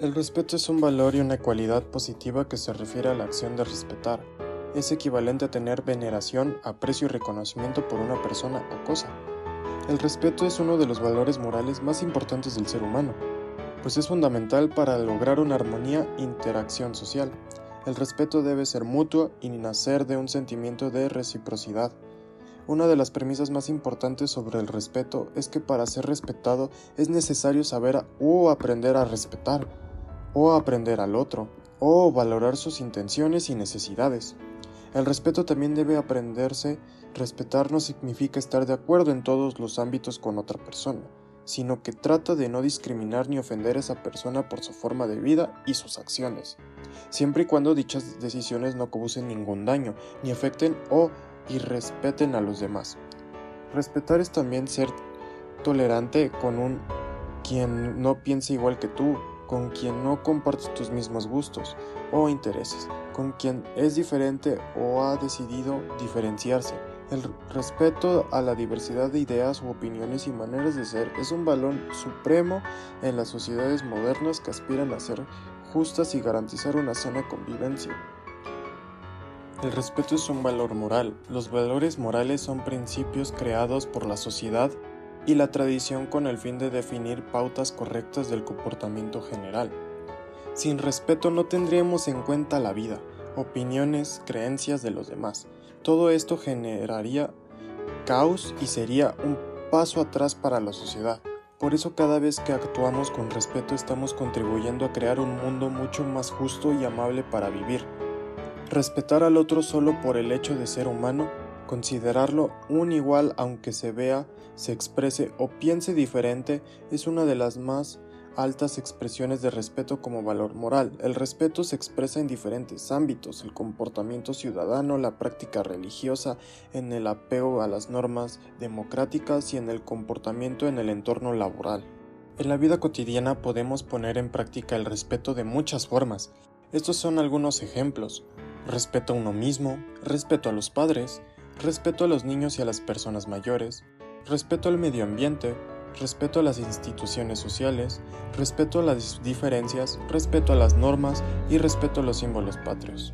El respeto es un valor y una cualidad positiva que se refiere a la acción de respetar. Es equivalente a tener veneración, aprecio y reconocimiento por una persona o cosa. El respeto es uno de los valores morales más importantes del ser humano, pues es fundamental para lograr una armonía e interacción social. El respeto debe ser mutuo y nacer de un sentimiento de reciprocidad. Una de las premisas más importantes sobre el respeto es que para ser respetado es necesario saber o aprender a respetar o aprender al otro, o valorar sus intenciones y necesidades. El respeto también debe aprenderse. Respetar no significa estar de acuerdo en todos los ámbitos con otra persona, sino que trata de no discriminar ni ofender a esa persona por su forma de vida y sus acciones, siempre y cuando dichas decisiones no causen ningún daño, ni afecten o irrespeten a los demás. Respetar es también ser tolerante con un quien no piensa igual que tú, con quien no compartes tus mismos gustos o intereses, con quien es diferente o ha decidido diferenciarse. El respeto a la diversidad de ideas opiniones y maneras de ser es un valor supremo en las sociedades modernas que aspiran a ser justas y garantizar una sana convivencia. El respeto es un valor moral. Los valores morales son principios creados por la sociedad y la tradición con el fin de definir pautas correctas del comportamiento general. Sin respeto no tendríamos en cuenta la vida, opiniones, creencias de los demás. Todo esto generaría caos y sería un paso atrás para la sociedad. Por eso cada vez que actuamos con respeto estamos contribuyendo a crear un mundo mucho más justo y amable para vivir. Respetar al otro solo por el hecho de ser humano Considerarlo un igual aunque se vea, se exprese o piense diferente es una de las más altas expresiones de respeto como valor moral. El respeto se expresa en diferentes ámbitos, el comportamiento ciudadano, la práctica religiosa, en el apego a las normas democráticas y en el comportamiento en el entorno laboral. En la vida cotidiana podemos poner en práctica el respeto de muchas formas. Estos son algunos ejemplos. Respeto a uno mismo, respeto a los padres, respeto a los niños y a las personas mayores, respeto al medio ambiente, respeto a las instituciones sociales, respeto a las diferencias, respeto a las normas y respeto a los símbolos patrios.